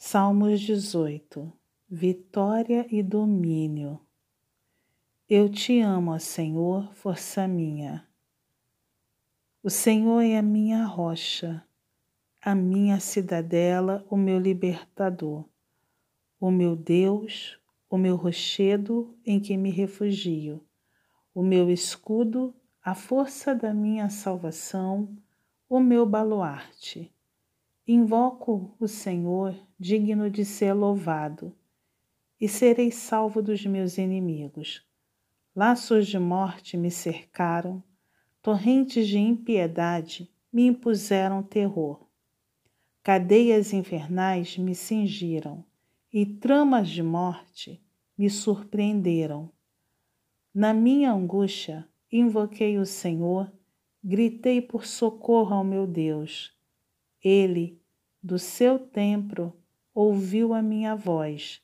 Salmos 18 Vitória e domínio. Eu te amo, ó Senhor, força minha. O Senhor é a minha rocha, a minha cidadela, o meu libertador, o meu Deus, o meu rochedo em que me refugio, o meu escudo, a força da minha salvação, o meu baluarte. Invoco o Senhor, digno de ser louvado, e serei salvo dos meus inimigos. Laços de morte me cercaram, torrentes de impiedade me impuseram terror. Cadeias infernais me cingiram e tramas de morte me surpreenderam. Na minha angústia, invoquei o Senhor, gritei por socorro ao meu Deus. Ele do seu templo ouviu a minha voz,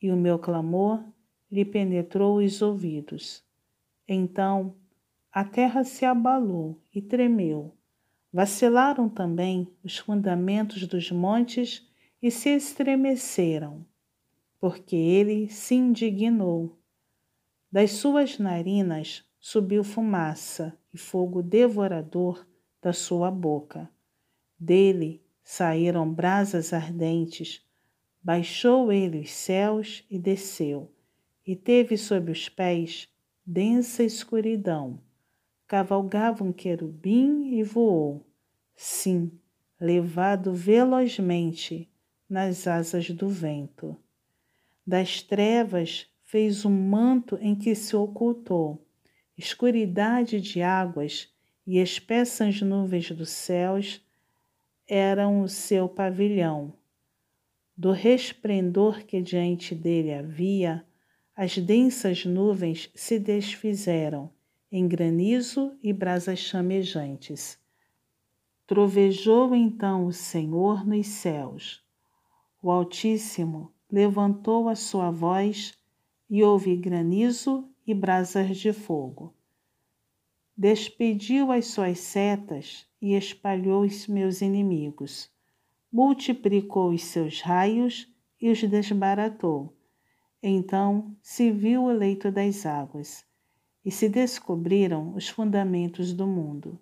e o meu clamor lhe penetrou os ouvidos. Então a terra se abalou e tremeu. Vacilaram também os fundamentos dos montes e se estremeceram, porque ele se indignou. Das suas narinas subiu fumaça e fogo devorador da sua boca. Dele saíram brasas ardentes. Baixou ele os céus e desceu, e teve sob os pés densa escuridão. Cavalgava um querubim e voou, sim, levado velozmente nas asas do vento. Das trevas fez um manto em que se ocultou, escuridade de águas e espessas nuvens dos céus eram o seu pavilhão. Do resplendor que diante dele havia, as densas nuvens se desfizeram em granizo e brasas chamejantes. Trovejou então o Senhor nos céus. O Altíssimo levantou a sua voz e houve granizo e brasas de fogo. Despediu as suas setas e espalhou os meus inimigos. Multiplicou os seus raios e os desbaratou. Então se viu o leito das águas e se descobriram os fundamentos do mundo.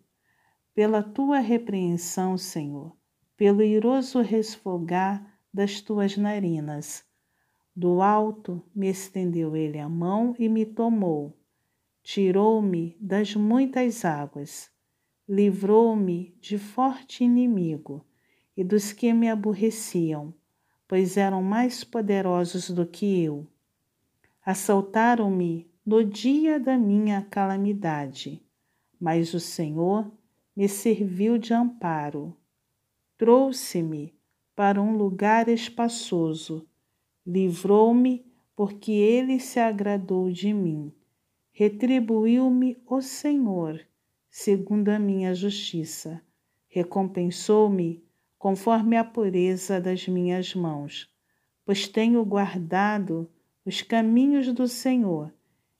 Pela tua repreensão, Senhor, pelo iroso resfogar das tuas narinas. Do alto me estendeu ele a mão e me tomou. Tirou-me das muitas águas livrou-me de forte inimigo e dos que me aborreciam, pois eram mais poderosos do que eu. Assaltaram-me no dia da minha calamidade, mas o Senhor me serviu de amparo. Trouxe-me para um lugar espaçoso, livrou-me porque ele se agradou de mim. Retribuiu-me o Senhor segundo a minha justiça. Recompensou-me conforme a pureza das minhas mãos, pois tenho guardado os caminhos do Senhor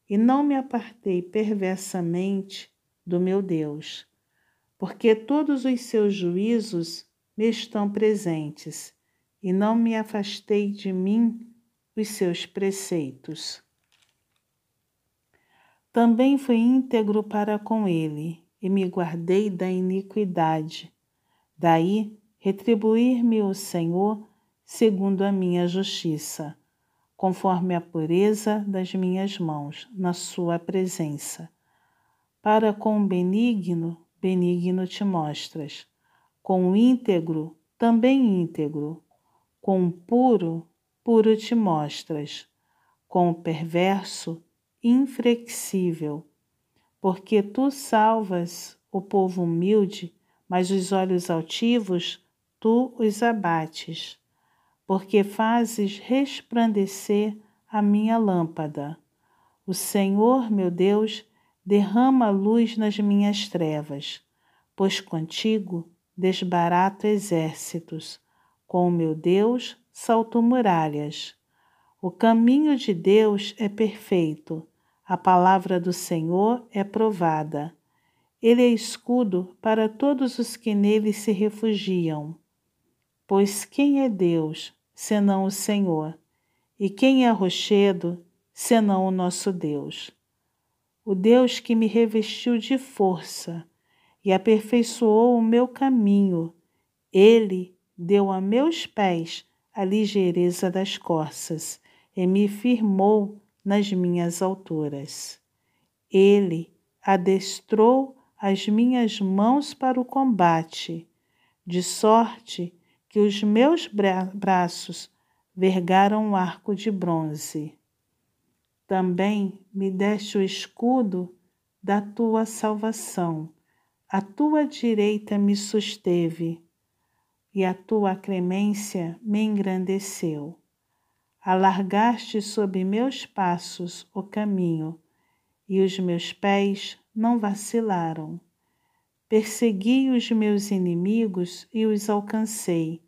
e não me apartei perversamente do meu Deus, porque todos os seus juízos me estão presentes e não me afastei de mim os seus preceitos. Também fui íntegro para com ele e me guardei da iniquidade. Daí retribuir-me o Senhor segundo a minha justiça, conforme a pureza das minhas mãos na sua presença. Para com o benigno, benigno te mostras, com o íntegro, também íntegro, com o puro, puro te mostras, com o perverso, inflexível porque tu salvas o povo humilde, mas os olhos altivos tu os abates, porque fazes resplandecer a minha lâmpada. O Senhor, meu Deus, derrama luz nas minhas trevas, pois contigo desbarato exércitos, com o meu Deus salto muralhas. O caminho de Deus é perfeito a palavra do Senhor é provada. Ele é escudo para todos os que nele se refugiam. Pois quem é Deus, senão o Senhor? E quem é rochedo, senão o nosso Deus? O Deus que me revestiu de força e aperfeiçoou o meu caminho, ele deu a meus pés a ligeireza das corças e me firmou nas minhas alturas. Ele adestrou as minhas mãos para o combate, de sorte que os meus bra braços vergaram um arco de bronze. Também me deste o escudo da tua salvação, a tua direita me susteve e a tua clemência me engrandeceu. Alargaste sob meus passos o caminho, e os meus pés não vacilaram. Persegui os meus inimigos e os alcancei,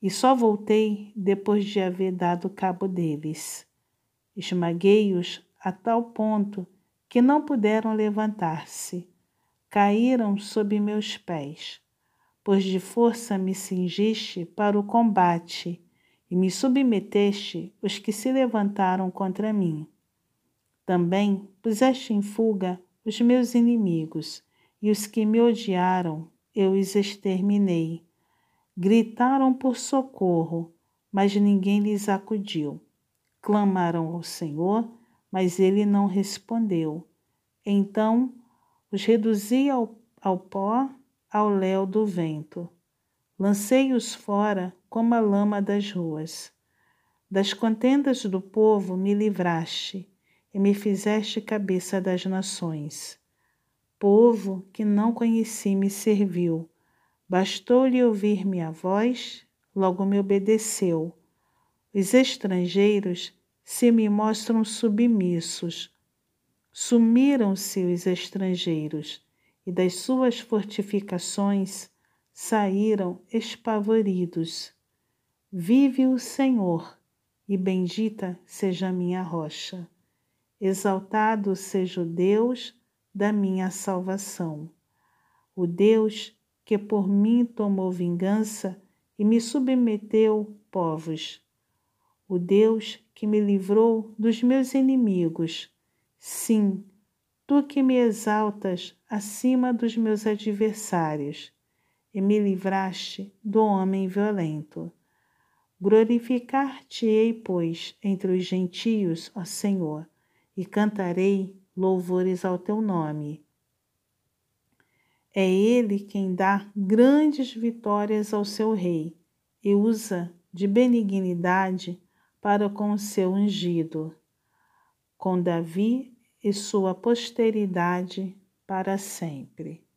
e só voltei depois de haver dado cabo deles. Esmaguei-os a tal ponto que não puderam levantar-se. Caíram sob meus pés, pois de força me cingiste para o combate e me submeteste os que se levantaram contra mim. Também puseste em fuga os meus inimigos, e os que me odiaram eu os exterminei. Gritaram por socorro, mas ninguém lhes acudiu. Clamaram ao Senhor, mas ele não respondeu. Então os reduzi ao, ao pó, ao léu do vento. Lancei-os fora como a lama das ruas. Das contendas do povo me livraste e me fizeste cabeça das nações. Povo que não conheci me serviu. Bastou-lhe ouvir minha voz, logo me obedeceu. Os estrangeiros se me mostram submissos. Sumiram-se os estrangeiros, e das suas fortificações saíram espavoridos. Vive o Senhor, e bendita seja a minha rocha. Exaltado seja o Deus da minha salvação. O Deus que por mim tomou vingança e me submeteu povos. O Deus que me livrou dos meus inimigos. Sim, tu que me exaltas acima dos meus adversários e me livraste do homem violento. Glorificar-te-ei, pois, entre os gentios, ó Senhor, e cantarei louvores ao teu nome. É ele quem dá grandes vitórias ao seu rei e usa de benignidade para com o seu ungido, com Davi e sua posteridade para sempre.